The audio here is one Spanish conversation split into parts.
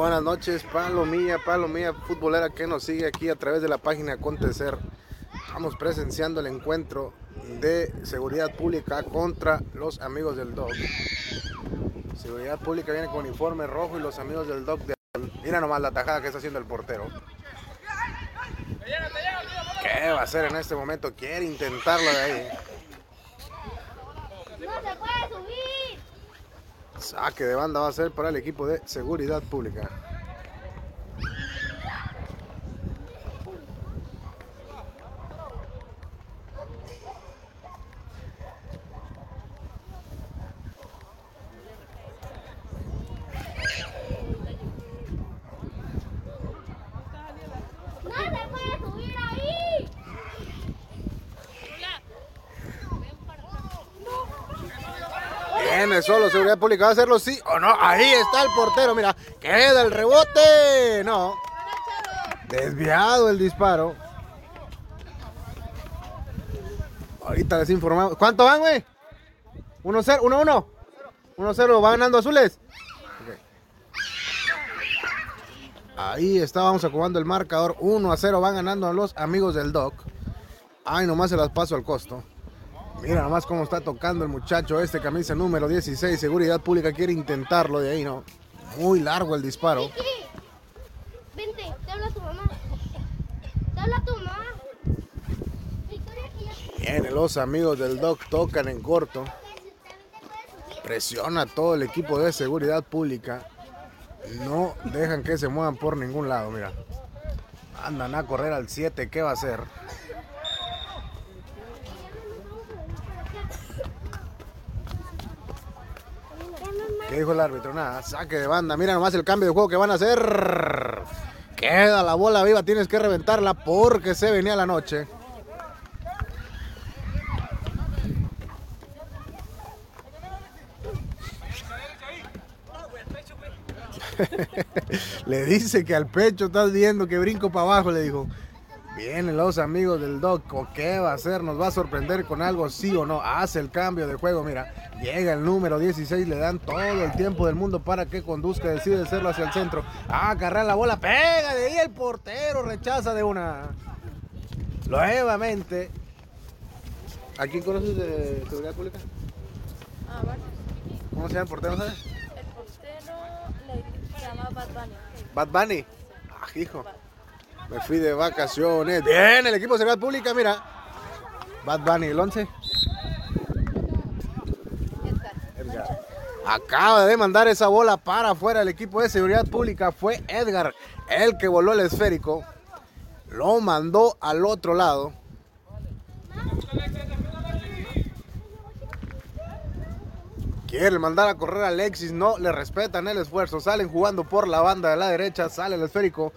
buenas noches, Palomilla, Palomilla futbolera que nos sigue aquí a través de la página Acontecer. Estamos presenciando el encuentro de seguridad pública contra los amigos del DOC. Seguridad pública viene con uniforme rojo y los amigos del DOC de... Mira nomás la tajada que está haciendo el portero. ¿Qué va a hacer en este momento? Quiere intentarlo de ahí. ¡No se puede subir! Saque de banda va a ser para el equipo de seguridad pública. Seguridad pública. ¿Va a hacerlo sí o no? Ahí está el portero. Mira, queda el rebote. No. Desviado el disparo. Ahorita les informamos. ¿Cuánto van, güey? 1-0, 1-1. 1-0, va ganando azules. Ahí está, vamos acomodando el marcador. 1 a 0 van ganando los amigos del Doc. Ay, nomás se las paso al costo. Mira nomás cómo está tocando el muchacho este, camisa número 16. Seguridad Pública quiere intentarlo de ahí, ¿no? Muy largo el disparo. Vicky, vente, te habla tu mamá. Te habla tu mamá. Bien, los amigos del Doc tocan en corto. Presiona todo el equipo de seguridad pública. No dejan que se muevan por ningún lado, mira. Andan a correr al 7, ¿qué va a hacer? ¿Qué dijo el árbitro? Nada, saque de banda. Mira nomás el cambio de juego que van a hacer. Queda la bola viva, tienes que reventarla porque se venía la noche. le dice que al pecho estás viendo que brinco para abajo, le dijo. Vienen los amigos del Doc, ¿o ¿qué va a hacer? ¿Nos va a sorprender con algo, sí o no? Hace el cambio de juego, mira. Llega el número 16, le dan todo el tiempo del mundo para que conduzca, decide hacerlo hacia el centro. Ah, agarrar la bola, pega de ahí el portero, rechaza de una. Nuevamente. ¿A quién conoces de seguridad pública? Ah, bueno. ¿Cómo se llama el portero, sabes? El portero le se llama Bad Bunny. Bad Bunny. Ah, hijo. Me fui de vacaciones. Bien, el equipo de seguridad pública, mira. Bad Bunny, el 11. Edgar. Acaba de mandar esa bola para afuera el equipo de seguridad pública. Fue Edgar el que voló el esférico. Lo mandó al otro lado. Quiere mandar a correr a Alexis, no le respetan el esfuerzo. Salen jugando por la banda de la derecha, sale el esférico.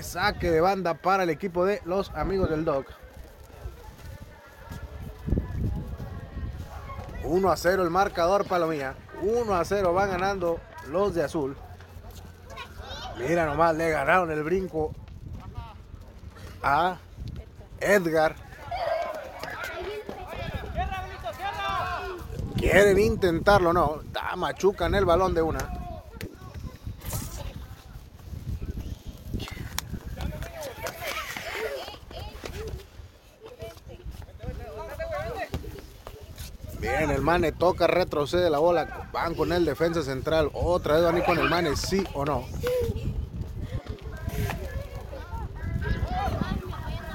Saque de banda para el equipo de los amigos del Doc. 1 a 0 el marcador, Palomía. 1 a 0 van ganando los de azul. Mira nomás, le ganaron el brinco a Edgar. Quieren intentarlo, no. Da, machucan el balón de una. Bien, el Mane toca, retrocede la bola. Van con el defensa central. Otra vez van ir con el Mane, sí o no.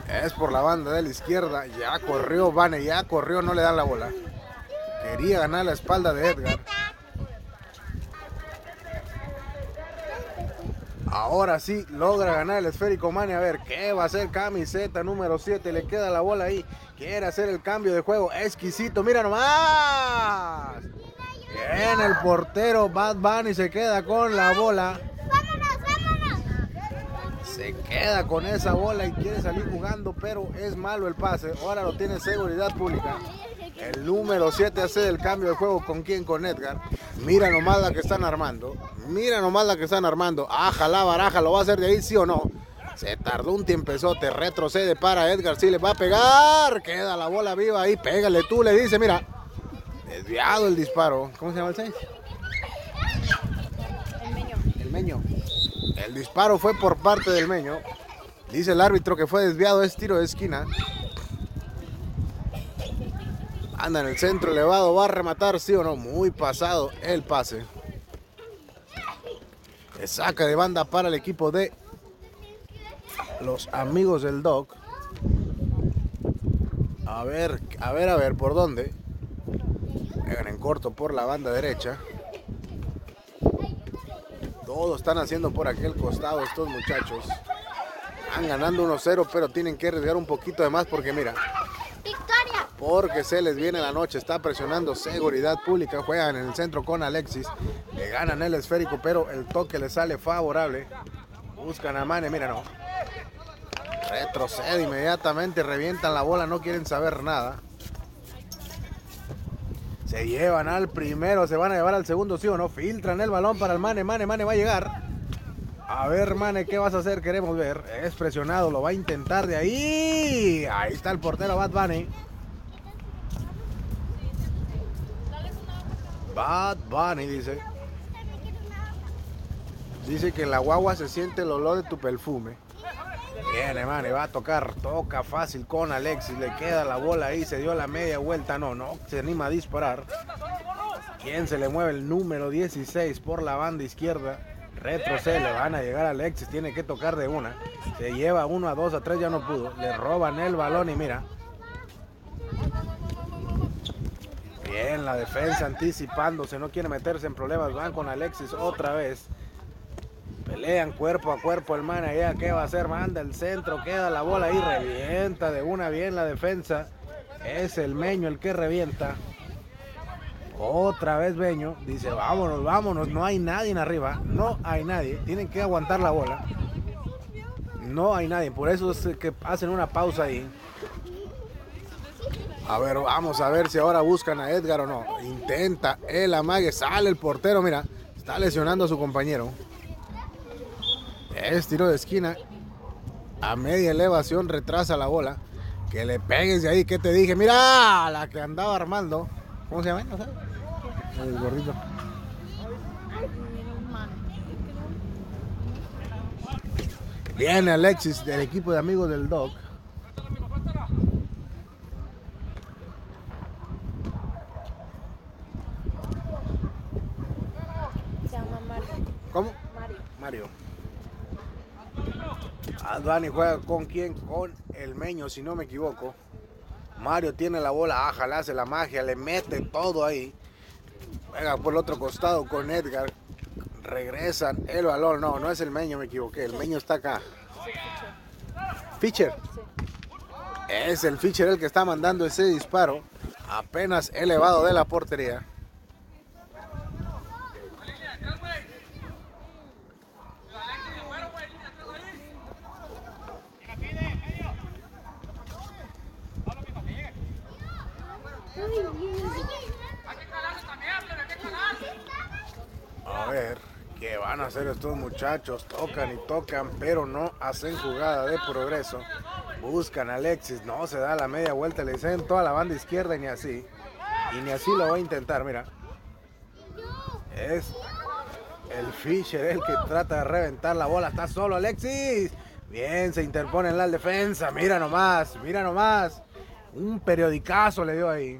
Es por la banda de la izquierda. Ya corrió Vane, ya corrió, no le dan la bola. Quería ganar la espalda de Edgar. Ahora sí logra ganar el esférico Mane. A ver, ¿qué va a hacer camiseta número 7? Le queda la bola ahí. Quiere hacer el cambio de juego. Exquisito, mira nomás. Bien, el portero Bad Bunny se queda con la bola. ¡Vámonos, vámonos! Se queda con esa bola y quiere salir jugando, pero es malo el pase. Ahora lo tiene seguridad pública. El número 7 hace el cambio de juego con quién, con Edgar. Mira nomás la que están armando. Mira nomás la que están armando. Aja la baraja, ¿lo va a hacer de ahí sí o no? Se tardó un tiempezote, retrocede para Edgar, sí le va a pegar. Queda la bola viva ahí, pégale tú, le dice, mira. Desviado el disparo. ¿Cómo se llama el 6? El meño. El meño. El disparo fue por parte del Meño. Dice el árbitro que fue desviado, es tiro de esquina. Anda en el centro elevado, va a rematar, sí o no. Muy pasado el pase. saca de banda para el equipo de los amigos del Doc. A ver, a ver, a ver, ¿por dónde? En corto por la banda derecha. Todos están haciendo por aquel costado estos muchachos. Van ganando 1-0, pero tienen que arriesgar un poquito de más porque mira. ¡Victoria! Porque se les viene la noche, está presionando seguridad pública, juegan en el centro con Alexis, le ganan el esférico, pero el toque le sale favorable. Buscan a Mane, mira, no. Retrocede inmediatamente, revientan la bola, no quieren saber nada. Se llevan al primero, se van a llevar al segundo, sí o no. Filtran el balón para el Mane, Mane, Mane va a llegar. A ver, Mane, ¿qué vas a hacer? Queremos ver. Es presionado, lo va a intentar de ahí. Ahí está el portero Bad Bunny. Bad Bunny dice. Dice que en la guagua se siente el olor de tu perfume. Viene, Mane, va a tocar, toca fácil con Alexis, le queda la bola ahí, se dio la media vuelta, no, no, se anima a disparar. ¿Quién se le mueve el número 16 por la banda izquierda? Retrocede, le van a llegar a Alexis, tiene que tocar de una. Se lleva uno a dos, a tres ya no pudo. Le roban el balón y mira. Bien, la defensa anticipándose, no quiere meterse en problemas. Van con Alexis otra vez. Pelean cuerpo a cuerpo el man allá. ¿Qué va a hacer? Manda el centro, queda la bola ahí, revienta de una bien la defensa. Es el Meño el que revienta. Otra vez Beño dice, vámonos, vámonos, no hay nadie en arriba, no hay nadie, tienen que aguantar la bola. No hay nadie, por eso es que hacen una pausa ahí. A ver, vamos a ver si ahora buscan a Edgar o no. Intenta el amague, sale el portero, mira, está lesionando a su compañero. Es tiro de esquina. A media elevación retrasa la bola. Que le pegues de ahí, que te dije, mira, la que andaba armando. ¿Cómo se llama? No sé. El gordito. Viene Alexis del equipo de amigos del Doc. Se llama Mario. ¿Cómo? Mario. Mario. Advani juega con quién? Con el Meño, si no me equivoco. Mario tiene la bola, aja, le hace la magia, le mete todo ahí. Juega por el otro costado con Edgar. Regresan el balón. No, no es el Meño, me equivoqué. El Meño está acá. Fischer. Es el Fischer el que está mandando ese disparo. Apenas elevado de la portería. A ver, ¿qué van a hacer estos muchachos? Tocan y tocan, pero no hacen jugada de progreso. Buscan a Alexis, no se da la media vuelta, le dicen toda la banda izquierda y ni así. Y ni así lo va a intentar, mira. Es el Fischer el que trata de reventar la bola. Está solo Alexis. Bien, se interpone en la defensa. Mira nomás, mira nomás. Un periodicazo le dio ahí.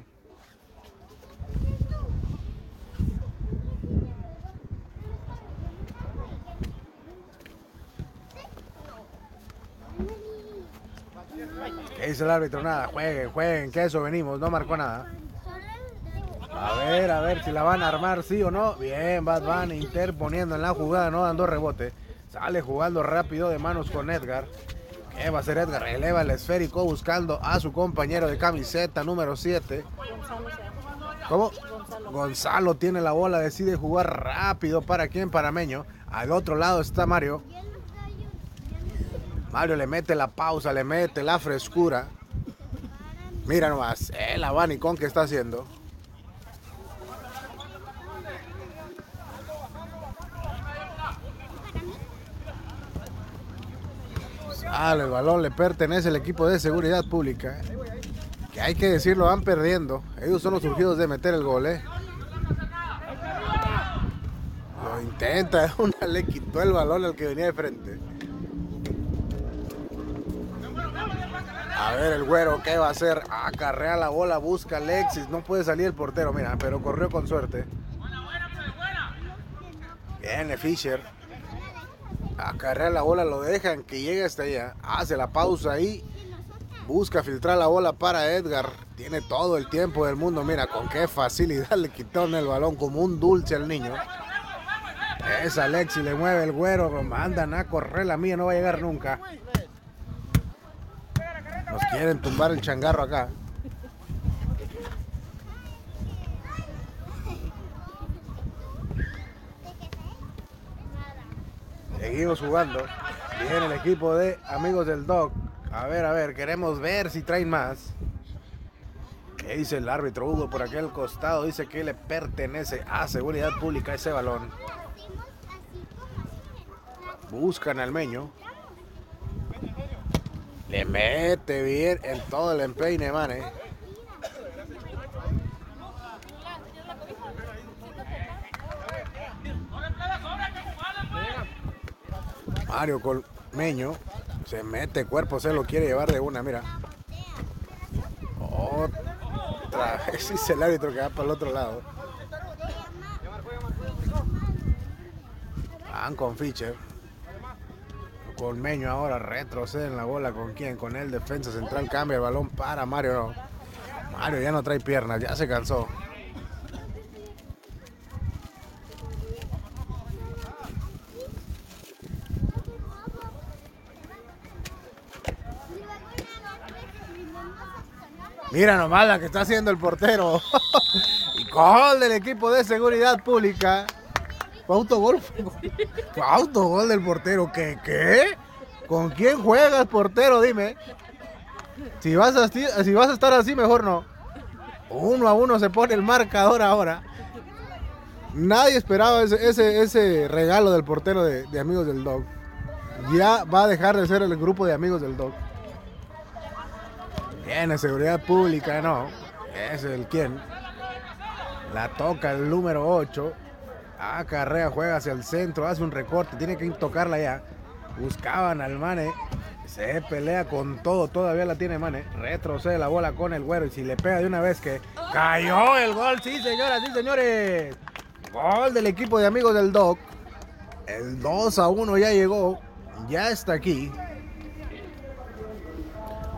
Dice el árbitro? Nada, jueguen, jueguen, que eso venimos, no marcó nada. A ver, a ver si la van a armar, sí o no. Bien, Bad Bunny interponiendo en la jugada, no dando rebote. Sale jugando rápido de manos con Edgar. ¿Qué va a hacer Edgar? Eleva el esférico buscando a su compañero de camiseta número 7. Gonzalo se llama. ¿Cómo? Gonzalo. Tiene la bola, decide jugar rápido. ¿Para quién? Para Meño. Al otro lado está Mario. Mario le mete la pausa, le mete la frescura. Mira nomás, el abanicón que está haciendo. Sale el balón, le pertenece al equipo de seguridad pública. Que hay que decirlo, van perdiendo. Ellos son los surgidos de meter el gol, ¿eh? Lo intenta, una le quitó el balón al que venía de frente. A ver el güero, ¿qué va a hacer? Acarrea la bola, busca Alexis. No puede salir el portero, mira, pero corrió con suerte. Viene Fisher. Acarrea la bola, lo dejan que llegue hasta allá. Hace la pausa ahí. Busca filtrar la bola para Edgar. Tiene todo el tiempo del mundo. Mira con qué facilidad le quitaron el balón como un dulce al niño. Es Alexis, le mueve el güero. Mandan a correr la mía, no va a llegar nunca. Nos quieren tumbar el changarro acá. Seguimos jugando. Viene el equipo de amigos del Dog. A ver, a ver, queremos ver si traen más. ¿Qué dice el árbitro Hugo por aquel costado? Dice que le pertenece a seguridad pública ese balón. Buscan al meño. Le mete bien en todo el empeine, man, eh. Mario Colmeño se mete cuerpo, se lo quiere llevar de una, mira. Otra vez es el árbitro que va para el otro lado. Van con Fischer. Colmeño ahora retrocede en la bola con quién, con el defensa central, cambia el balón para Mario. Mario ya no trae piernas, ya se cansó. Mira nomás la que está haciendo el portero. y gol del equipo de seguridad pública. Fue autogol. Fue autogol del portero. ¿Qué? ¿Qué? ¿Con quién juegas, portero? Dime. Si vas, a, si vas a estar así, mejor no. Uno a uno se pone el marcador ahora. Nadie esperaba ese, ese, regalo del portero de, Amigos del Dog. Ya va a dejar de ser el grupo de Amigos del Dog. Tiene seguridad pública, no. Es el quien. La toca el número 8. Ah, Carrea juega hacia el centro, hace un recorte, tiene que tocarla ya. Buscaban al Mane. Se pelea con todo, todavía la tiene Mane. Retrocede la bola con el güero y si le pega de una vez que cayó el gol. Sí, señoras, sí, señores. Gol del equipo de amigos del Doc. El 2 a 1 ya llegó. Ya está aquí.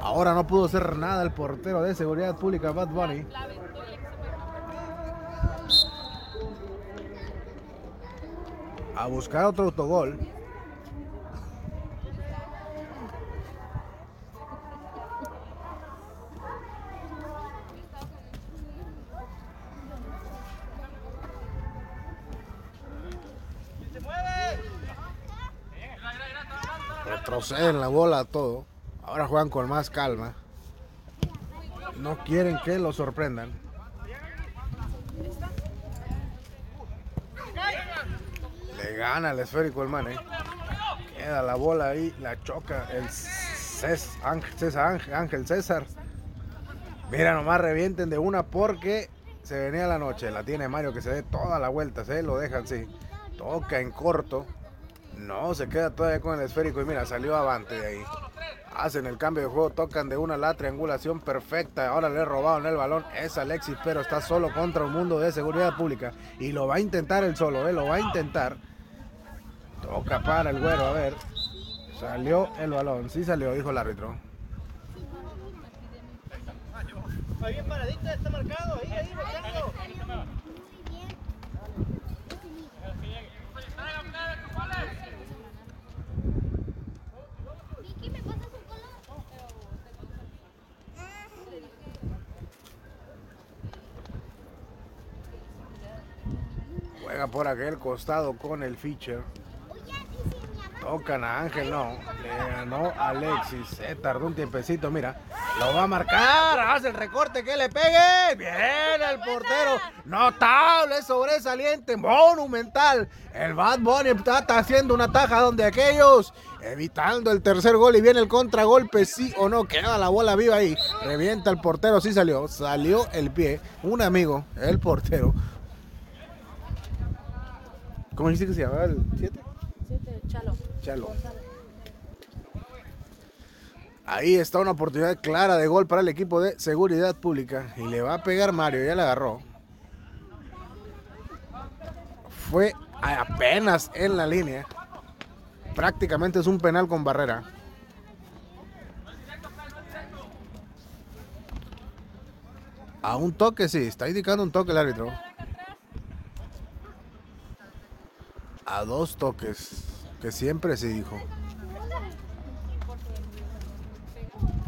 Ahora no pudo hacer nada el portero de seguridad pública, Bad Bunny. A buscar otro autogol. Retroceden la bola todo. Ahora juegan con más calma. No quieren que lo sorprendan. Le gana el esférico el man, eh. Queda la bola ahí, la choca el César, Ángel, César. Mira, nomás revienten de una porque se venía la noche. La tiene Mario que se dé toda la vuelta, se lo dejan así. Toca en corto. No, se queda todavía con el esférico y mira, salió avante de ahí hacen el cambio de juego, tocan de una la triangulación perfecta. Ahora le robaron el balón. Es Alexis, pero está solo contra un mundo de seguridad pública. Y lo va a intentar el solo, ¿eh? lo va a intentar. Toca para el güero, a ver. Salió el balón, sí salió, dijo el árbitro. bien paradita, está marcado, ahí, ahí, Juega por aquel costado con el Fischer. Tocan a Ángel, no. Le ganó Alexis. Se tardó un tiempecito, mira. Lo va a marcar. Hace el recorte que le pegue. Bien el portero. Notable, sobresaliente, monumental. El Bad Bunny está haciendo una taja donde aquellos. Evitando el tercer gol y viene el contragolpe, sí o no. Queda la bola viva ahí. Revienta el portero, sí salió. Salió el pie. Un amigo, el portero ¿Cómo dijiste que se llamaba el 7? Chalo. Ahí está una oportunidad clara de gol para el equipo de seguridad pública. Y le va a pegar Mario, ya la agarró. Fue apenas en la línea. Prácticamente es un penal con barrera. A un toque, sí, está indicando un toque el árbitro. A dos toques, que siempre se dijo.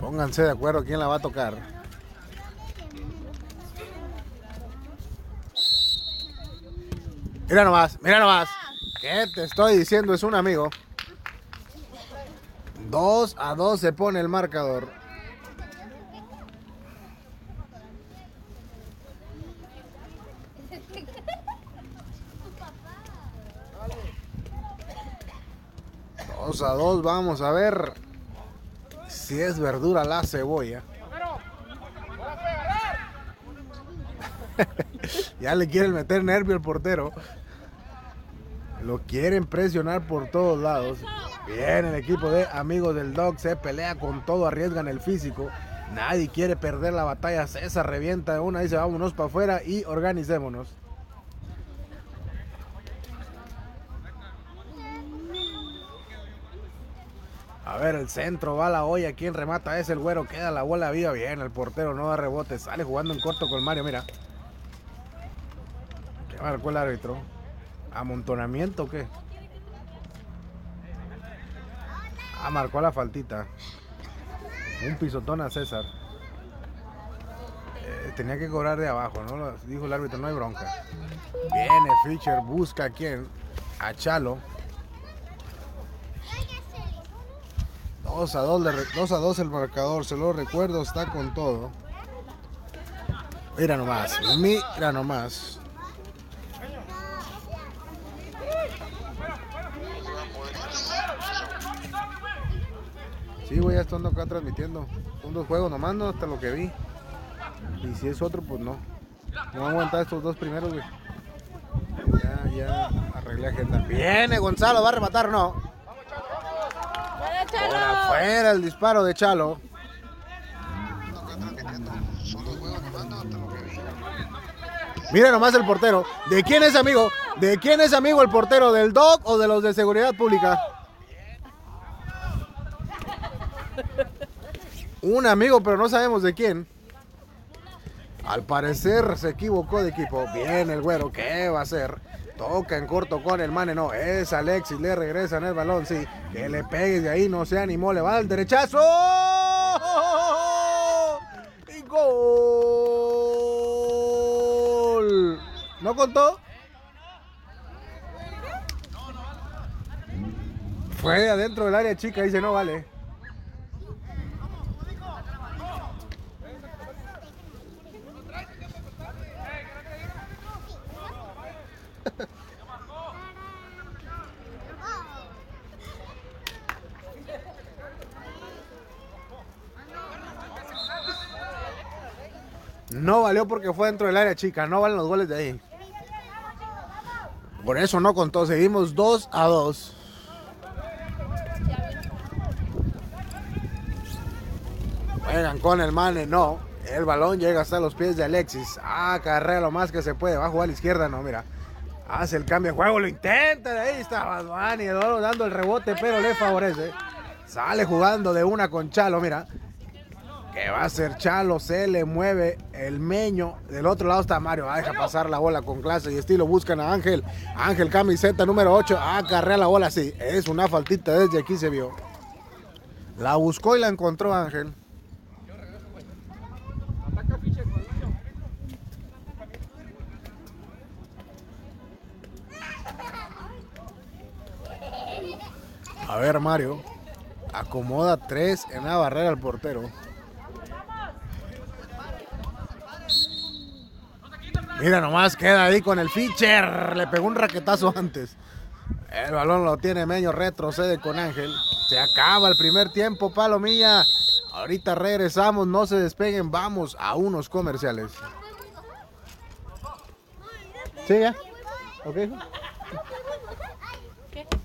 Pónganse de acuerdo quién la va a tocar. Mira nomás, mira nomás. ¿Qué te estoy diciendo? Es un amigo. 2 a 2 se pone el marcador. A dos, vamos a ver si es verdura la cebolla. ya le quieren meter nervio al portero. Lo quieren presionar por todos lados. Bien, el equipo de amigos del Dog se pelea con todo, arriesgan el físico. Nadie quiere perder la batalla. César revienta de una, dice vámonos para afuera y organicémonos. Ver, el centro va la olla. Quien remata es el güero. Queda la bola viva. Bien, el portero no da rebote. Sale jugando en corto con Mario. Mira. ¿Qué marcó el árbitro? ¿Amontonamiento o qué? Ah, marcó la faltita. Un pisotón a César. Eh, tenía que cobrar de abajo, ¿no? Dijo el árbitro, no hay bronca. Viene Fischer, busca a quién. A Chalo. 2 a 2, 2 a 2 el marcador, se lo recuerdo, está con todo. Mira nomás, mira nomás. Sí, voy a estando acá transmitiendo. Son dos juegos nomás, no hasta lo que vi. Y si es otro, pues no. No voy a aguantar estos dos primeros, güey. Ya, ya arreglé agenda. Viene Gonzalo, va a rematar, ¿no? Por afuera el disparo de Chalo. Mira nomás el portero. ¿De quién es amigo? ¿De quién es amigo el portero? ¿Del DOC o de los de seguridad pública? Un amigo, pero no sabemos de quién. Al parecer se equivocó de equipo. Bien el güero, ¿qué va a hacer? Toca en corto con el mane, no, es Alexis, le regresan el balón, sí. Que le pegue de ahí, no se animó, le va al derechazo. Y gol. ¿No contó? Fue adentro del área chica, dice, no vale. No valió porque fue dentro del área chica, no valen los goles de ahí. Por eso no contó, seguimos 2 a 2. Juegan con el mane, no. El balón llega hasta los pies de Alexis. Ah, carrera lo más que se puede. Va a jugar a la izquierda, no, mira. Hace el cambio de juego, lo intenta. Ahí está Badwani, dando el rebote, pero le favorece. Sale jugando de una con Chalo, mira. Que va a ser Chalo, se le mueve el meño. Del otro lado está Mario. Va a dejar pasar la bola con clase y estilo. Buscan a Ángel. Ángel camiseta número 8. Ah, carrea la bola, sí. Es una faltita desde aquí se vio. La buscó y la encontró Ángel. A ver, Mario. Acomoda tres en la barrera al portero. Mira nomás, queda ahí con el pitcher. Le pegó un raquetazo antes. El balón lo tiene Meño, retrocede con Ángel. Se acaba el primer tiempo, Palomilla. Ahorita regresamos, no se despeguen, vamos a unos comerciales. ¿Sí, ya? ¿Ok?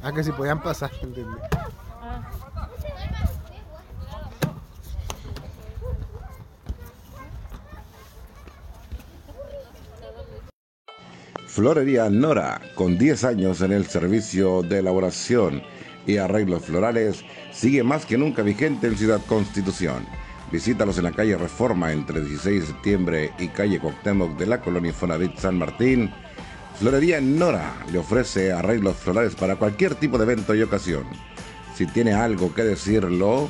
Ah, que si podían pasar, entendí. Florería Nora, con 10 años en el servicio de elaboración y arreglos florales, sigue más que nunca vigente en Ciudad Constitución. Visítalos en la calle Reforma entre 16 de septiembre y calle Cuauhtémoc de la colonia Infonavit San Martín. Florería Nora le ofrece arreglos florales para cualquier tipo de evento y ocasión. Si tiene algo que decirlo,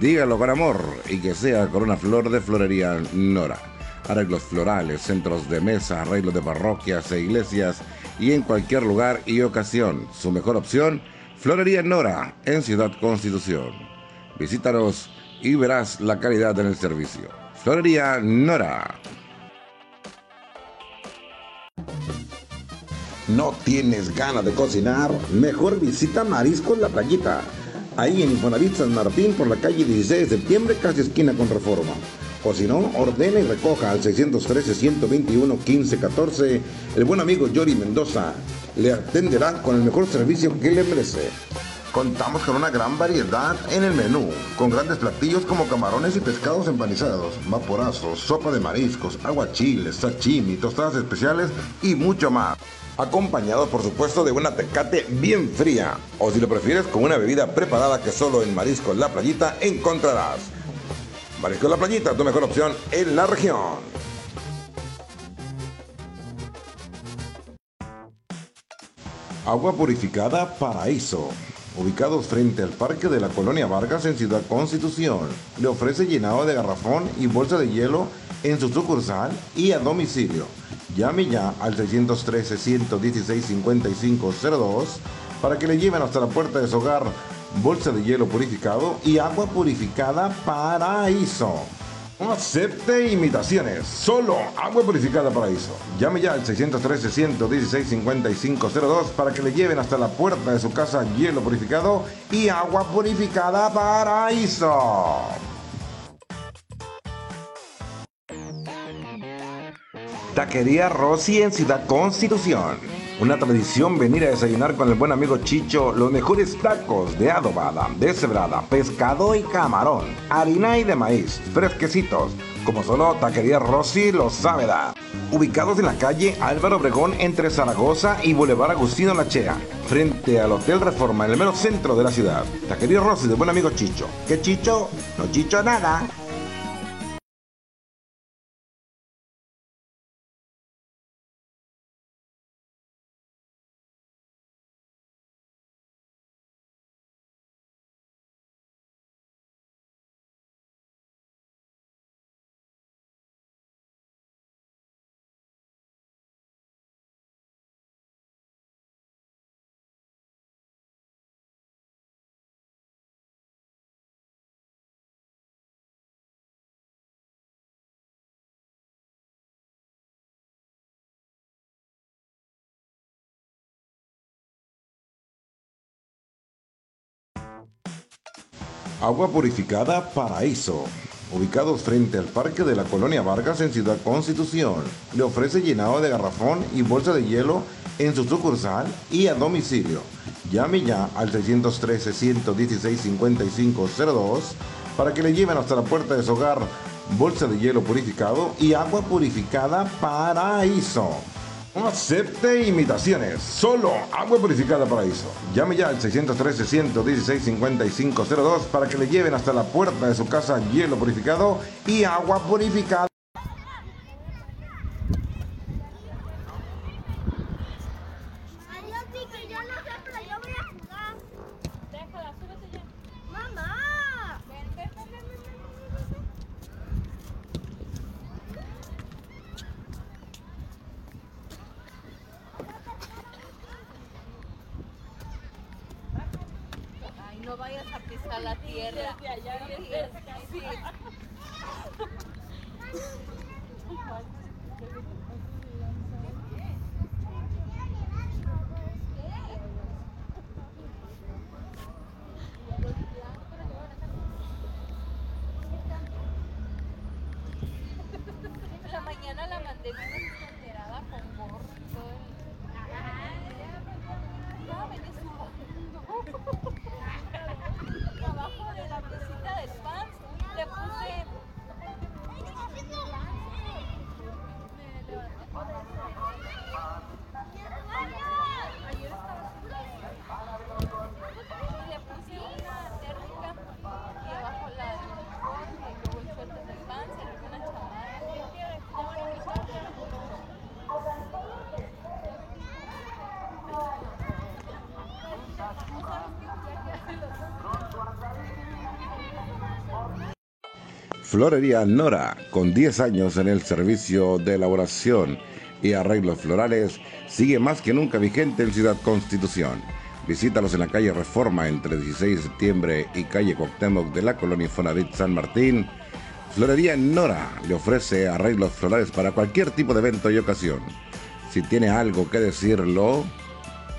dígalo con amor y que sea con una flor de Florería Nora. Arreglos florales, centros de mesa, arreglos de parroquias e iglesias y en cualquier lugar y ocasión. Su mejor opción, Florería Nora en Ciudad Constitución. Visítanos y verás la calidad en el servicio. Florería Nora. ¿No tienes ganas de cocinar? Mejor visita Mariscos La Playita. Ahí en Infonavit San Martín por la calle 16 de septiembre, casi esquina con Reforma. O si no, ordena y recoja al 613-121-1514. El buen amigo Yori Mendoza le atenderá con el mejor servicio que le merece. Contamos con una gran variedad en el menú, con grandes platillos como camarones y pescados empanizados, vaporazos, sopa de mariscos, aguachiles, sashimi, tostadas especiales y mucho más. Acompañado, por supuesto, de una tecate bien fría, o si lo prefieres, con una bebida preparada que solo en Mariscos La Playita encontrarás. Mariscos La Playita, tu mejor opción en la región. Agua purificada Paraíso. Ubicados frente al Parque de la Colonia Vargas en Ciudad Constitución, le ofrece llenado de garrafón y bolsa de hielo en su sucursal y a domicilio. Llame ya al 613-116-5502 para que le lleven hasta la puerta de su hogar bolsa de hielo purificado y agua purificada Paraíso. No acepte imitaciones, solo agua purificada Paraíso. Llame ya al 613-116-5502 para que le lleven hasta la puerta de su casa hielo purificado y agua purificada Paraíso. Taquería Rossi en Ciudad Constitución. Una tradición venir a desayunar con el buen amigo Chicho los mejores tacos de adobada, deshebrada, pescado y camarón, harina y de maíz, fresquecitos, como solo Taquería Rossi lo sabe dar. Ubicados en la calle Álvaro Obregón entre Zaragoza y Boulevard Agustino Lachea, frente al Hotel Reforma en el mero centro de la ciudad. Taquería Rossi del buen amigo Chicho. ¿Qué Chicho? No Chicho nada. Agua purificada Paraíso. Ubicados frente al Parque de la Colonia Vargas en Ciudad Constitución, le ofrece llenado de garrafón y bolsa de hielo en su sucursal y a domicilio. Llame ya al 613-116-5502 para que le lleven hasta la puerta de su hogar bolsa de hielo purificado y agua purificada Paraíso. No acepte imitaciones, solo agua purificada Paraíso. Llame ya al 613-116-5502 para que le lleven hasta la puerta de su casa hielo purificado y agua purificada. Adiós, Vicky, yo no sé, pero yo voy a jugar. déjala, súbete ya. ¡Mamá! Ven, ven, ven, ven, ven, ven, ven, ven. Ay, no vayas a pisar la tierra. Desde allá, Sí, desde sí. Esta mañana la mandé bien enterada con gorro y todo el- No, ven, eso. Florería Nora, con 10 años en el servicio de elaboración y arreglos florales, sigue más que nunca vigente en Ciudad Constitución. Visítalos en la calle Reforma entre 16 de septiembre y calle Cuauhtémoc de la colonia Infonavit San Martín. Florería Nora le ofrece arreglos florales para cualquier tipo de evento y ocasión. Si tiene algo que decirlo,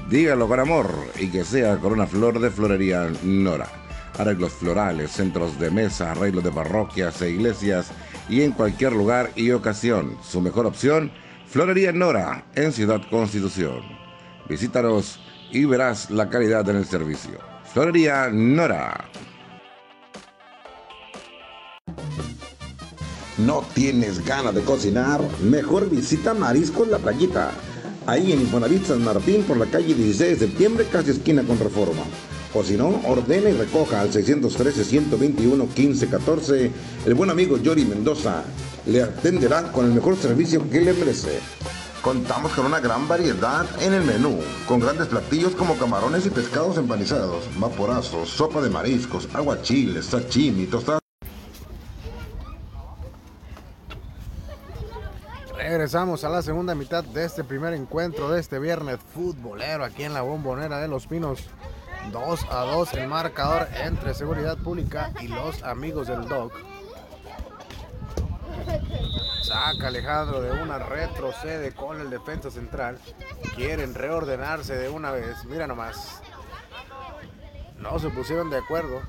dígalo con amor y que sea con una flor de Florería Nora. Arreglos florales, centros de mesa, arreglos de parroquias e iglesias y en cualquier lugar y ocasión. Su mejor opción, Florería Nora en Ciudad Constitución. Visítanos y verás la calidad en el servicio. Florería Nora. ¿No tienes ganas de cocinar? Mejor visita Mariscos La Playita. Ahí en Infonavit San Martín por la calle 16 de septiembre, casi esquina con Reforma. O si no, ordene y recoja al 613-121-1514. El buen amigo Yori Mendoza le atenderá con el mejor servicio que le merece. Contamos con una gran variedad en el menú, con grandes platillos como camarones y pescados empanizados, vaporazos, sopa de mariscos, aguachiles, sashimi, tostadas. Regresamos a la segunda mitad de este primer encuentro de este viernes futbolero aquí en la bombonera de Los Pinos. 2 a 2 el marcador entre Seguridad Pública y los amigos del DOC. Saca Alejandro de una, retrocede con el defensa central. Quieren reordenarse de una vez. Mira nomás. No se pusieron de acuerdo.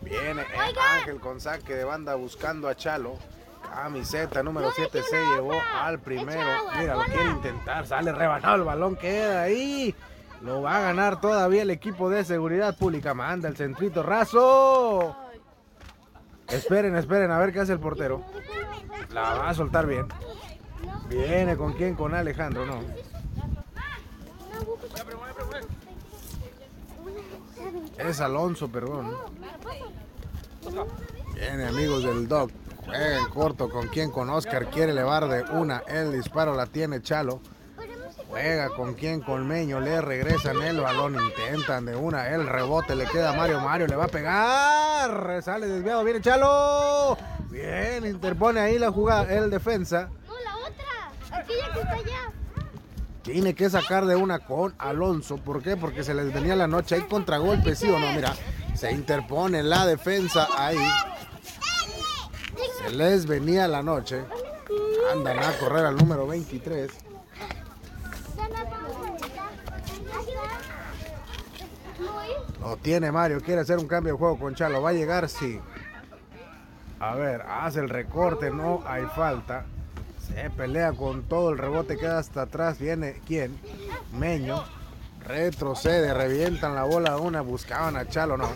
Viene Ángel con saque de banda buscando a Chalo. Camiseta número 7 se llevó al primero. Mira, lo quiere intentar. Sale rebanado el balón. Queda ahí. Lo va a ganar todavía el equipo de seguridad pública. Manda el centrito raso. Esperen, esperen a ver qué hace el portero. La va a soltar bien. Viene con quién, con Alejandro, no. Es Alonso, perdón. Viene amigos del Doc. En corto con quien con Oscar. Quiere elevar de una. El disparo la tiene Chalo. Juega con quien con Meño. Le regresan el balón. Intentan de una. El rebote le queda Mario. Mario le va a pegar. Sale desviado. Viene Chalo. Bien, interpone ahí la jugada. El defensa. No, la otra. Aquella que está allá. Tiene que sacar de una con Alonso. ¿Por qué? Porque se les venía la noche. Hay contragolpe, sí o no. Mira, se interpone la defensa ahí. Les venía la noche. Andan a correr al número 23. Lo tiene Mario. Quiere hacer un cambio de juego con Chalo. Va a llegar, sí. A ver, hace el recorte. No hay falta. Se pelea con todo el rebote. Queda hasta atrás. Viene, ¿quién? Meño. Retrocede. Revientan la bola de una. Buscaban a Chalo, no.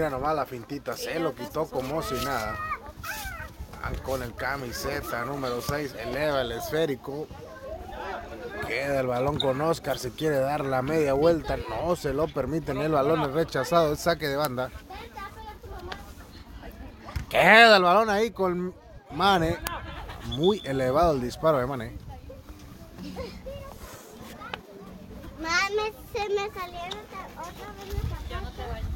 Mira nomás la fintita, se lo quitó como si nada. Con el camiseta número 6, eleva el esférico. Queda el balón con Oscar, se quiere dar la media vuelta, no se lo permiten, el balón es rechazado, es saque de banda. Queda el balón ahí con Mane. Muy elevado el disparo de Mane. Mami, se me salieron otra vez.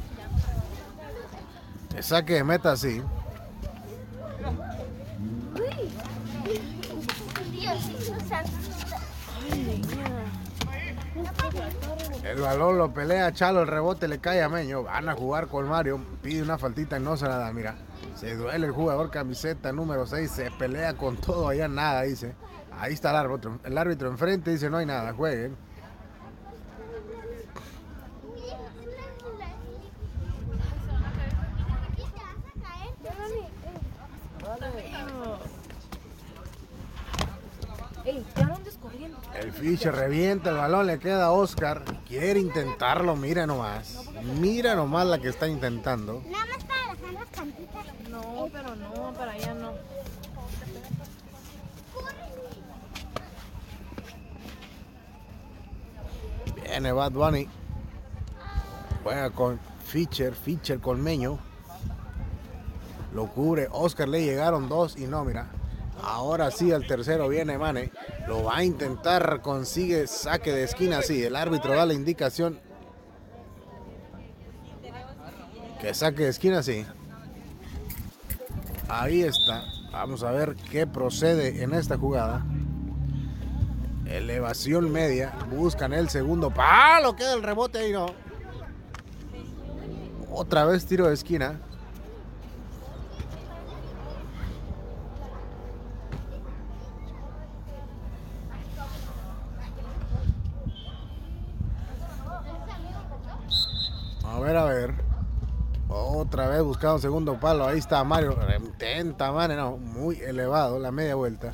El saque de meta santo. El balón lo pelea Chalo, el rebote le cae a Meño. Van a jugar con Mario. Pide una faltita y no se la da. Mira, se duele el jugador camiseta número 6. Se pelea con todo allá, nada, dice. Ahí está el árbitro. El árbitro enfrente dice: No hay nada, jueguen. El fiche revienta el balón, le queda a Oscar. Quiere intentarlo, mira nomás. Mira nomás la que está intentando. Nada más para las las cantitas. No, pero no, para allá no. Viene Bad Bunny. Juega con Fischer, Fischer con Meño. Lo cubre. Oscar le llegaron dos y no, mira. Ahora sí, el tercero viene Mane. Lo va a intentar, consigue saque de esquina. Sí, el árbitro da la indicación. Que saque de esquina, sí. Ahí está. Vamos a ver qué procede en esta jugada. Elevación media. Buscan el segundo palo. Queda el rebote ahí, no. Otra vez tiro de esquina. Ver, a ver. Otra vez buscando segundo palo. Ahí está Mario. Intenta, man, no. Muy elevado la media vuelta.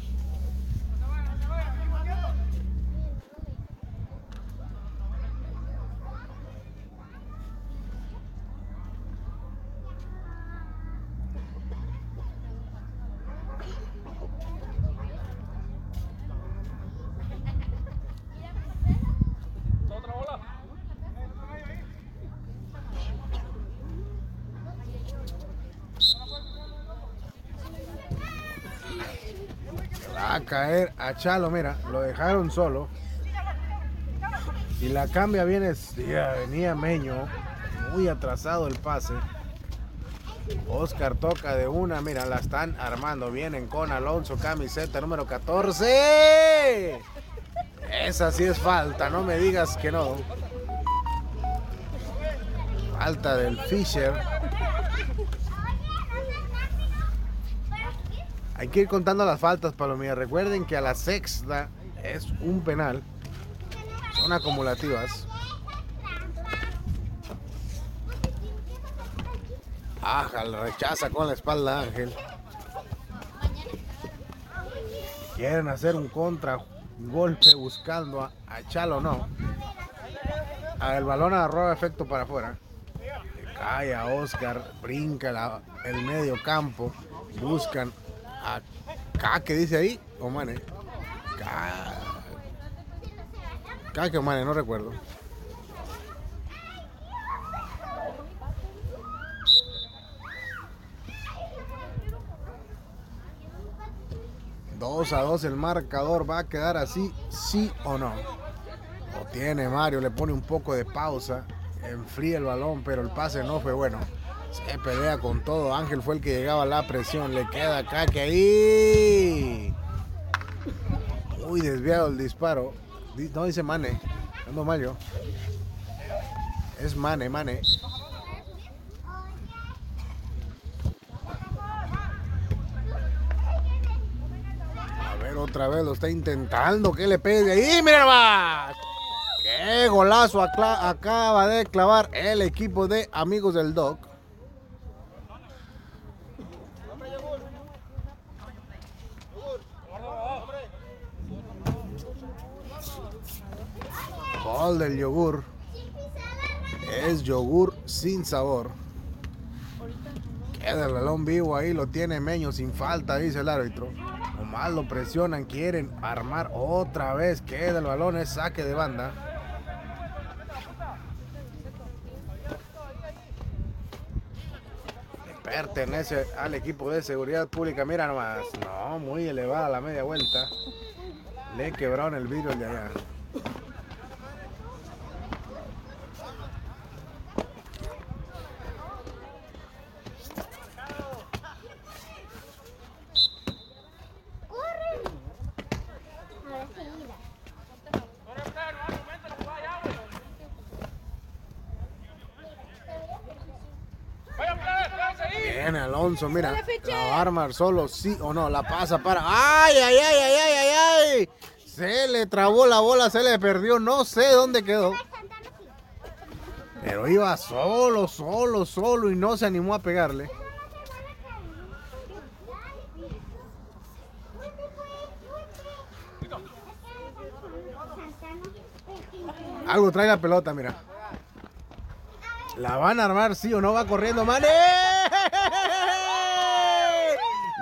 A caer a Chalo, mira, lo dejaron solo. Y la cambia viene, venía Meño, muy atrasado el pase. Oscar toca de una, mira, la están armando. Vienen con Alonso, camiseta número 14. Esa sí es falta, no me digas que no. Falta del Fisher. Hay que ir contando las faltas, Palomía. Recuerden que a la sexta es un penal. Son acumulativas. Ángel rechaza con la espalda Ángel. Quieren hacer un contra golpe buscando a, a Chalo, no. El balón agarró efecto para afuera. Cae a Oscar, brinca la- el medio campo. Buscan a que dice ahí, o Mane. Caque o Mane, no recuerdo. Dos a dos el marcador va a quedar así, sí o no. Lo tiene Mario, le pone un poco de pausa, enfría el balón, pero el pase no fue bueno. Se pelea con todo. Ángel fue el que llegaba a la presión. Le queda acá que ahí. Muy desviado el disparo. Di- No dice Mane. Ando mal yo. Es Mane, Mane. A ver, otra vez lo está intentando. Que le pegue ahí? ¡Mira nomás! ¡Qué golazo acaba de clavar el equipo de amigos del Doc! Del yogur. Es yogur sin sabor. Queda el balón vivo ahí, lo tiene Meño sin falta, dice el árbitro. Nomás lo presionan, quieren armar otra vez. Queda el balón, es saque de banda. Pertenece al equipo de seguridad pública. Mira nomás. No, muy elevada la media vuelta. Le quebraron el vidrio de allá. ¡Corre! Ahora sí, mira. Viene Alonso, mira. La va a armar solo, sí o no. La pasa para. ¡Ay, ay, ay, ay, ay, ay! ay! Se le trabó la bola, se le perdió. No sé dónde quedó. Pero iba solo, solo, solo y no se animó a pegarle. Algo trae la pelota, mira. La van a armar, sí o no va corriendo, Mane.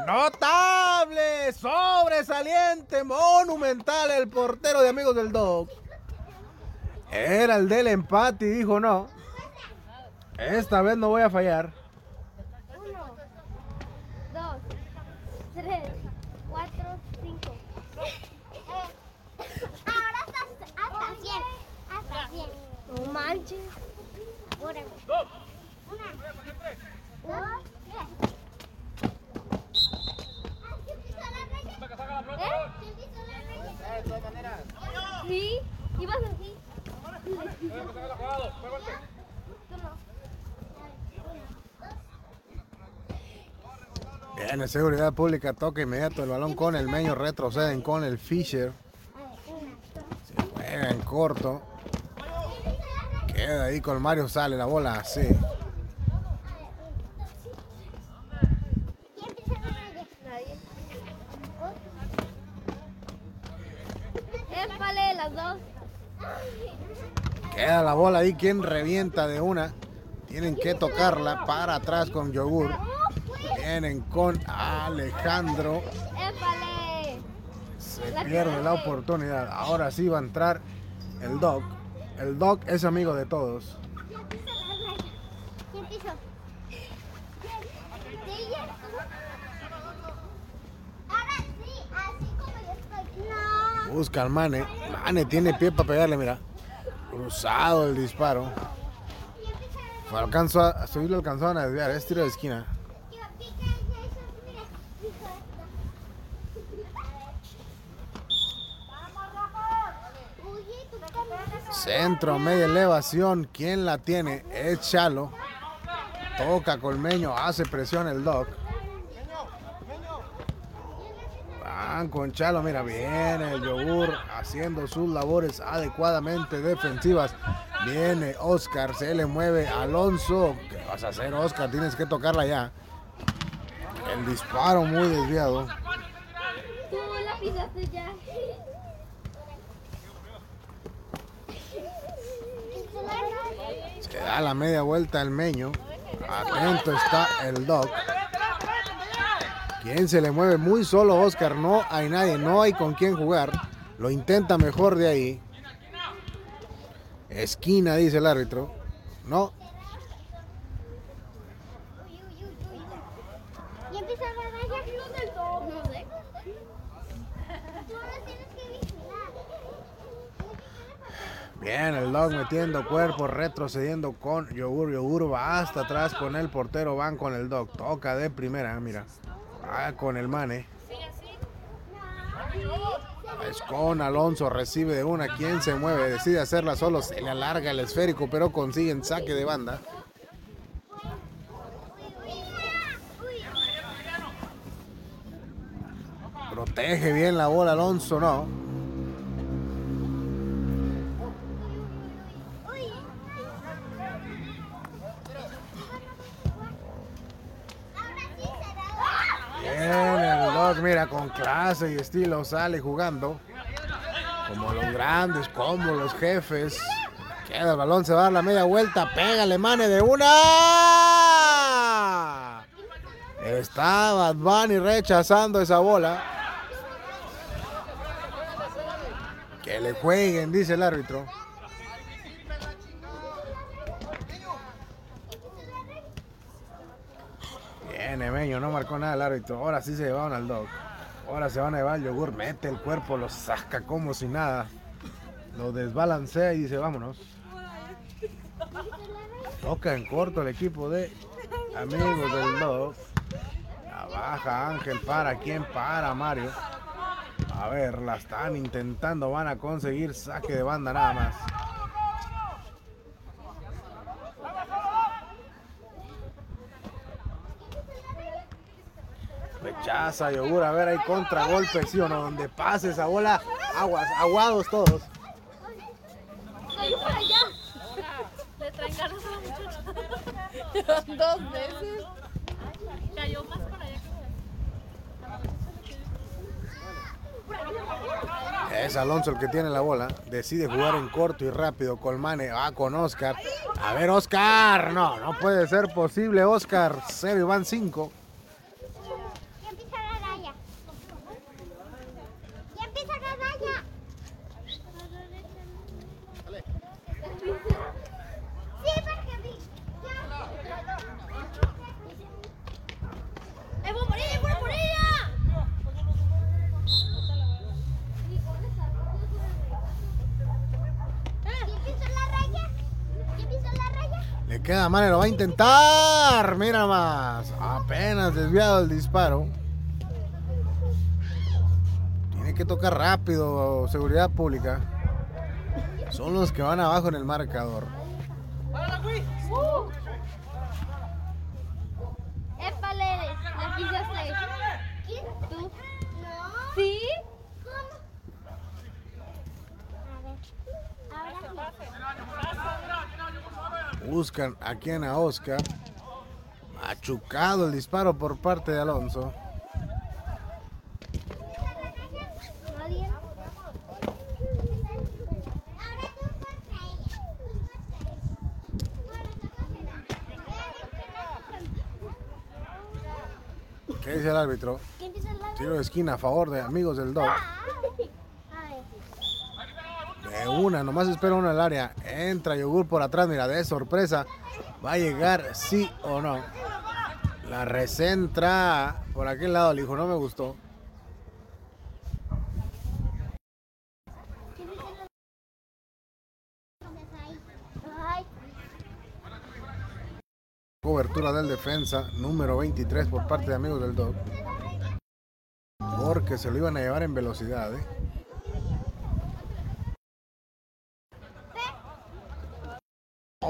Notable, sobresaliente, monumental el portero de amigos del Dog. Era el del empate y dijo no. Esta vez no voy a fallar. Uno, dos, tres, cuatro, cinco. Ahora hasta, hasta cien. Hasta cien. No manches. Órale. Una, dos, tres. ¿Eh? ¿Quién pisó la raya? Sí, ibas así. Bien, en seguridad pública toca inmediato el balón con el meño, retroceden con el Fisher. Se juega en corto. Queda ahí con Mario, sale la bola así. ¿Quién pisa la raya? Nadie. Épale, las dos. Queda la bola ahí, quien revienta de una. Tienen que tocarla para atrás con Yogur. Vienen con Alejandro. Se pierde la oportunidad. Ahora sí va a entrar el Doc. El Doc es amigo de todos. Busca al Mane. Mane tiene pie para pegarle, mira. Cruzado el disparo. Alcanzó a subirlo, alcanzaron a desviar. Es tiro de esquina. Centro, media elevación. ¿Quién la tiene? Es Chalo. Toca Colmeño, hace presión el Doc. Van con Chalo, mira, viene el yogur haciendo sus labores adecuadamente defensivas. Viene Oscar, se le mueve Alonso. ¿Qué vas a hacer, Oscar? Tienes que tocarla ya. El disparo muy desviado. Tú. Se da la media vuelta el meño. Atento está el Doc. Quien se le mueve muy solo, Oscar. No hay nadie, no hay con quien jugar. Lo intenta mejor de ahí. Esquina, dice el árbitro. No, bien, el Doc metiendo cuerpo, retrocediendo con Yogur. Yogur va hasta atrás con el portero, van con el Doc. Toca de primera, mira. Va con el Mane. Es con Alonso, recibe de una. Quien se mueve, decide hacerla solo. Se le alarga el esférico, pero consiguen saque de banda. Protege bien la bola Alonso, no. Mira, con clase y estilo sale jugando. Como los grandes, como los jefes. Queda el balón, se va a dar la media vuelta. Pégale, mane de una. Está Bad Bunny rechazando esa bola. Que le jueguen, dice el árbitro. Bien, Emeño, no marcó nada el árbitro. Ahora sí se llevaron al dog. Ahora se van a llevar al yogur, mete el cuerpo, lo saca como si nada. Lo desbalancea y dice, vámonos. Toca en corto el equipo de amigos del dog. La baja Ángel para quién para Mario. A ver, la están intentando, van a conseguir saque de banda nada más. Rechaza, yogur, a ver, hay contragolpe, sí o no, donde pase esa bola, aguas, aguados todos. para allá. Le traen ganas a. Dos veces. Cayó más para allá que Es Alonso el que tiene la bola. Decide jugar en corto y rápido. Colmane va con Oscar. A ver, Oscar. No, no puede ser posible, Oscar. 0 van 5. Queda mal, lo va a intentar. Mira más. Apenas desviado el disparo. Tiene que tocar rápido, seguridad pública. Son los que van abajo en el marcador. Épale, la pisaste. ¿Tú? No. ¿Sí? Buscan aquí en a Oscar. Machucado el disparo por parte de Alonso. ¿Qué dice el árbitro? Tiro de esquina a favor de amigos del Dog. Una, nomás espera uno al área. Entra Yogur por atrás, mira, de sorpresa. ¿Va a llegar sí o no? La recentra por aquel lado, le dijo, no me gustó. Cobertura del defensa, número 23 por parte de amigos del Dog. Porque se lo iban a llevar en velocidad, ¿eh?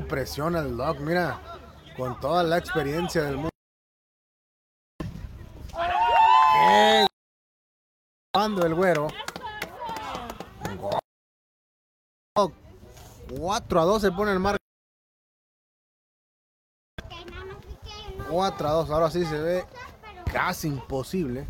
Presiona el Dog, mira, con toda la experiencia del mundo. ¡Qué Cuando el güero. 4 a 2 se pone el marco. 4 a 2, ahora sí se ve casi imposible.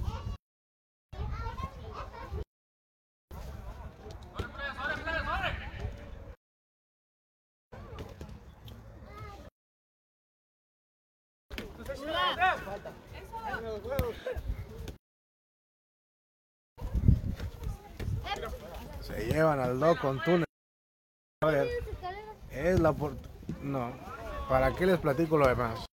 Se llevan al Dog con túnel. A ver, es la por... No, ¿para qué les platico lo demás?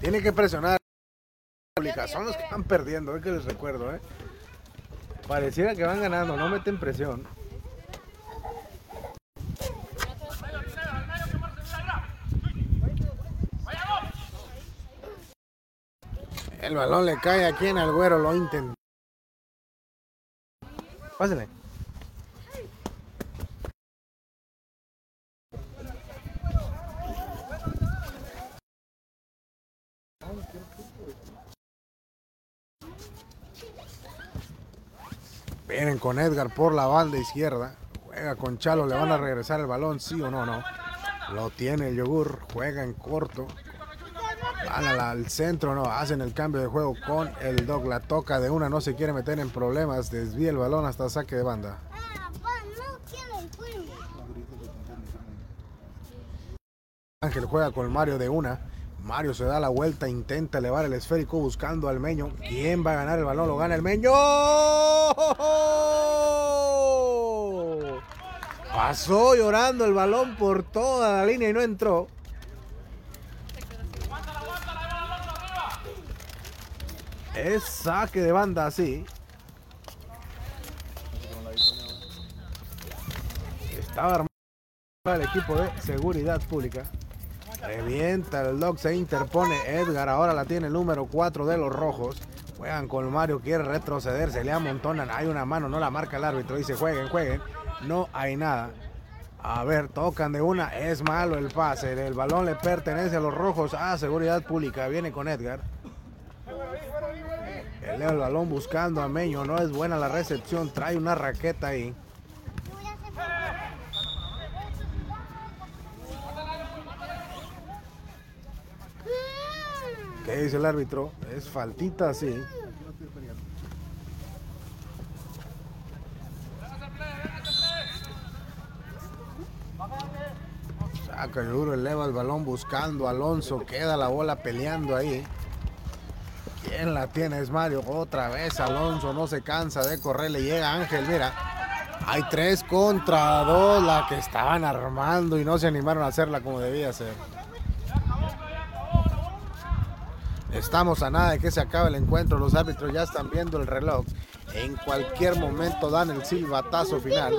Tiene que presionar. Son los que están perdiendo, es que les recuerdo, ¿eh? Pareciera que van ganando, no meten presión. El balón le cae aquí en el güero, lo intenta. Pásale. Vienen con Edgar por la banda izquierda. Juega con Chalo, le van a regresar el balón, sí o no, no. Lo tiene el yogur, juega en corto. Van a la- al centro, no, hacen el cambio de juego con el dog. La toca de una, no se quiere meter en problemas. Desvía el balón hasta saque de banda. Ángel juega con Mario de una. Mario se da la vuelta, intenta elevar el esférico buscando al Meño. ¿Quién va a ganar el balón? Lo gana el Meño. Pasó llorando el balón por toda la línea y no entró. Es saque de banda así. Estaba armado el equipo de seguridad pública. Revienta el dog, se interpone Edgar, ahora la tiene el número 4 de los rojos. Juegan con Mario, quiere retroceder, se le amontonan, hay una mano, no la marca el árbitro, dice jueguen, jueguen. No hay nada. A ver, tocan de una, es malo el pase, el balón le pertenece a los rojos, a seguridad pública, viene con Edgar. Eleva el balón buscando a Meño, no es buena la recepción, trae una raqueta ahí. ¿Qué dice el árbitro? Es faltita, sí. Saca el duro, eleva el balón buscando a Alonso. Queda la bola peleando ahí. ¿Quién la tiene? Es Mario. Otra vez Alonso no se cansa de correr. Le llega Ángel, mira. Hay tres contra dos, la que estaban armando y no se animaron a hacerla como debía ser. Estamos a nada de que se acabe el encuentro. Los árbitros ya están viendo el reloj. En cualquier momento dan el silbatazo final.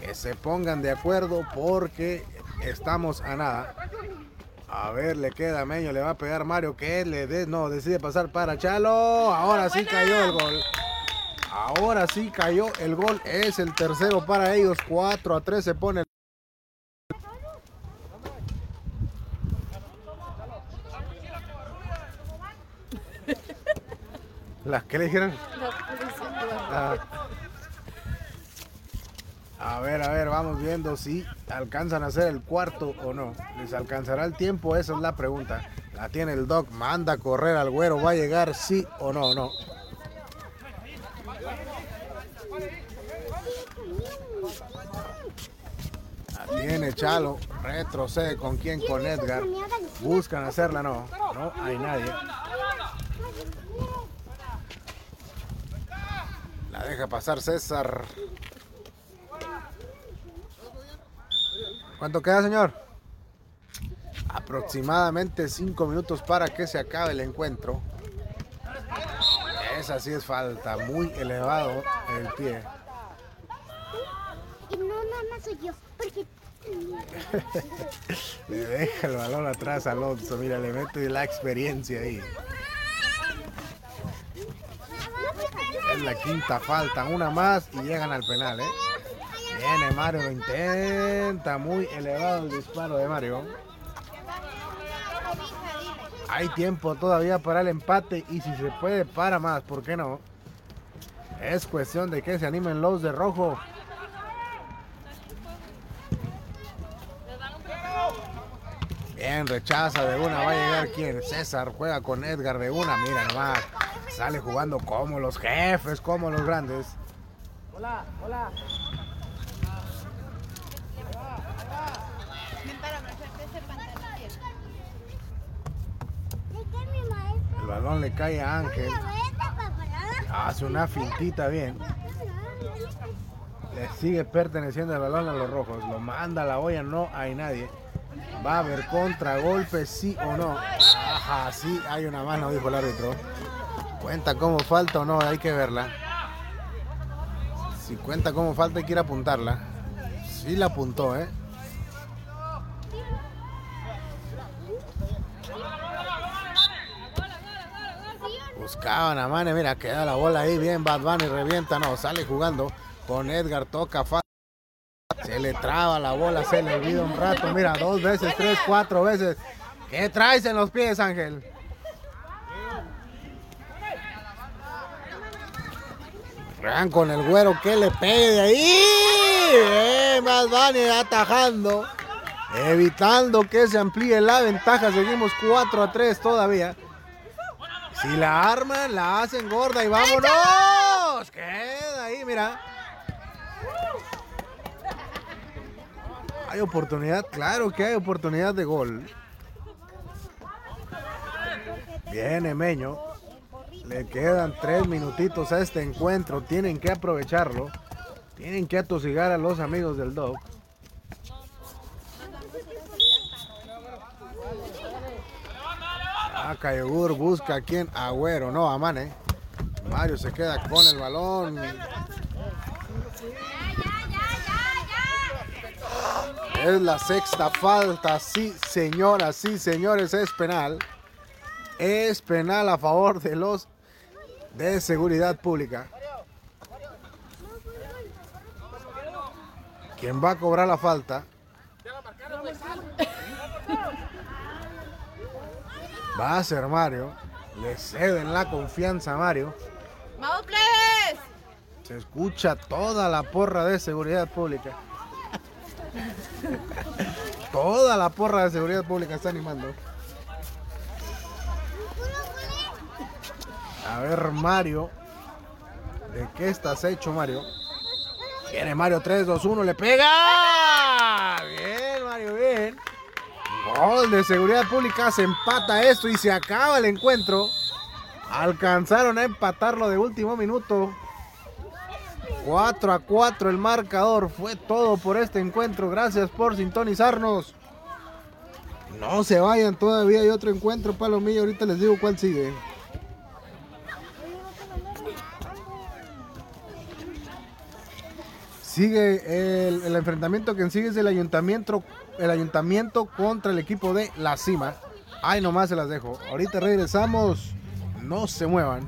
Que se pongan de acuerdo porque estamos a nada. A ver, le queda Meño, le va a pegar Mario que le dé, no, decide pasar para Chalo. Ahora sí cayó el gol. Ahora sí cayó el gol. Es el tercero para ellos. 4 a 3 se pone. ¿Las que le dijeron? Ah. A ver, a ver, vamos viendo si alcanzan a hacer el cuarto o no. ¿Les alcanzará el tiempo? Esa es la pregunta. La tiene el Doc, manda a correr al güero, ¿va a llegar sí o no? No. La tiene Chalo, retrocede con quién, con Edgar. Buscan hacerla, no. No hay nadie. La deja pasar César. ¿Cuánto queda, señor? Aproximadamente cinco minutos para que se acabe el encuentro. Esa sí es falta, muy elevado el pie. Y no, nada más soy yo, porque... le deja el balón atrás Alonso, mira, le mete la experiencia ahí. Es la quinta falta, una más y llegan al penal, ¿eh? Viene Mario, lo intenta, muy elevado el disparo de Mario. Hay tiempo todavía para el empate y si se puede para más, ¿por qué no? Es cuestión de que se animen los de rojo. Bien, rechaza de una, va a llegar quien. César juega con Edgar de una, mira nomás. Sale jugando como los jefes, como los grandes. Hola, hola. El balón le cae a Ángel. Hace una fintita bien. Le sigue perteneciendo el balón a los rojos. Lo manda a la olla, no hay nadie. Va a haber contragolpe, sí o no. Ajá, hay una mano, dijo el árbitro. Cuenta cómo falta o no, hay que verla. Si cuenta cómo falta, hay que apuntarla. Sí la apuntó, ¿eh? Buscaban a Mane, mira, queda la bola ahí bien, Bad Bunny revienta, no, sale jugando con Edgar, toca fácil. Se le traba la bola, se le olvida un rato, mira, dos veces, tres, cuatro veces. ¿Qué traes en los pies, Ángel? Vean con el güero que le pegue de ahí. Bien, Bad Bunny atajando. Evitando que se amplíe la ventaja. Seguimos 4 a 3 todavía. Si la arman, la hacen gorda y vámonos. Queda ahí, mira. Hay oportunidad, claro que hay oportunidad de gol. Viene Meño. Le quedan tres minutitos a este encuentro. Tienen que aprovecharlo. Tienen que atosigar a los amigos del Dog. Acá Yogur busca a quien Agüero, no, a Mane. Mario se queda con el balón. Es la sexta falta, sí señoras, sí señores, es penal. Es penal a favor de los de seguridad pública. ¿Quién va a cobrar la falta? Va a ser Mario. Le ceden la confianza a Mario. ¡Vamos, plebes! Se escucha toda la porra de seguridad pública. toda la porra de seguridad pública está animando. A ver, Mario. ¿De qué estás hecho, Mario? Viene Mario 3, 2, 1, le pega. Bien, Mario, bien. Gol de seguridad pública, se empata esto y se acaba el encuentro. Alcanzaron a empatarlo de último minuto. 4 a 4 el marcador. Fue todo por este encuentro. Gracias por sintonizarnos. No se vayan, todavía hay otro encuentro, Palomillo. Ahorita les digo cuál sigue. Sigue el, el enfrentamiento que sigue es el ayuntamiento, el ayuntamiento contra el equipo de La Cima. Ahí nomás se las dejo. Ahorita regresamos. No se muevan.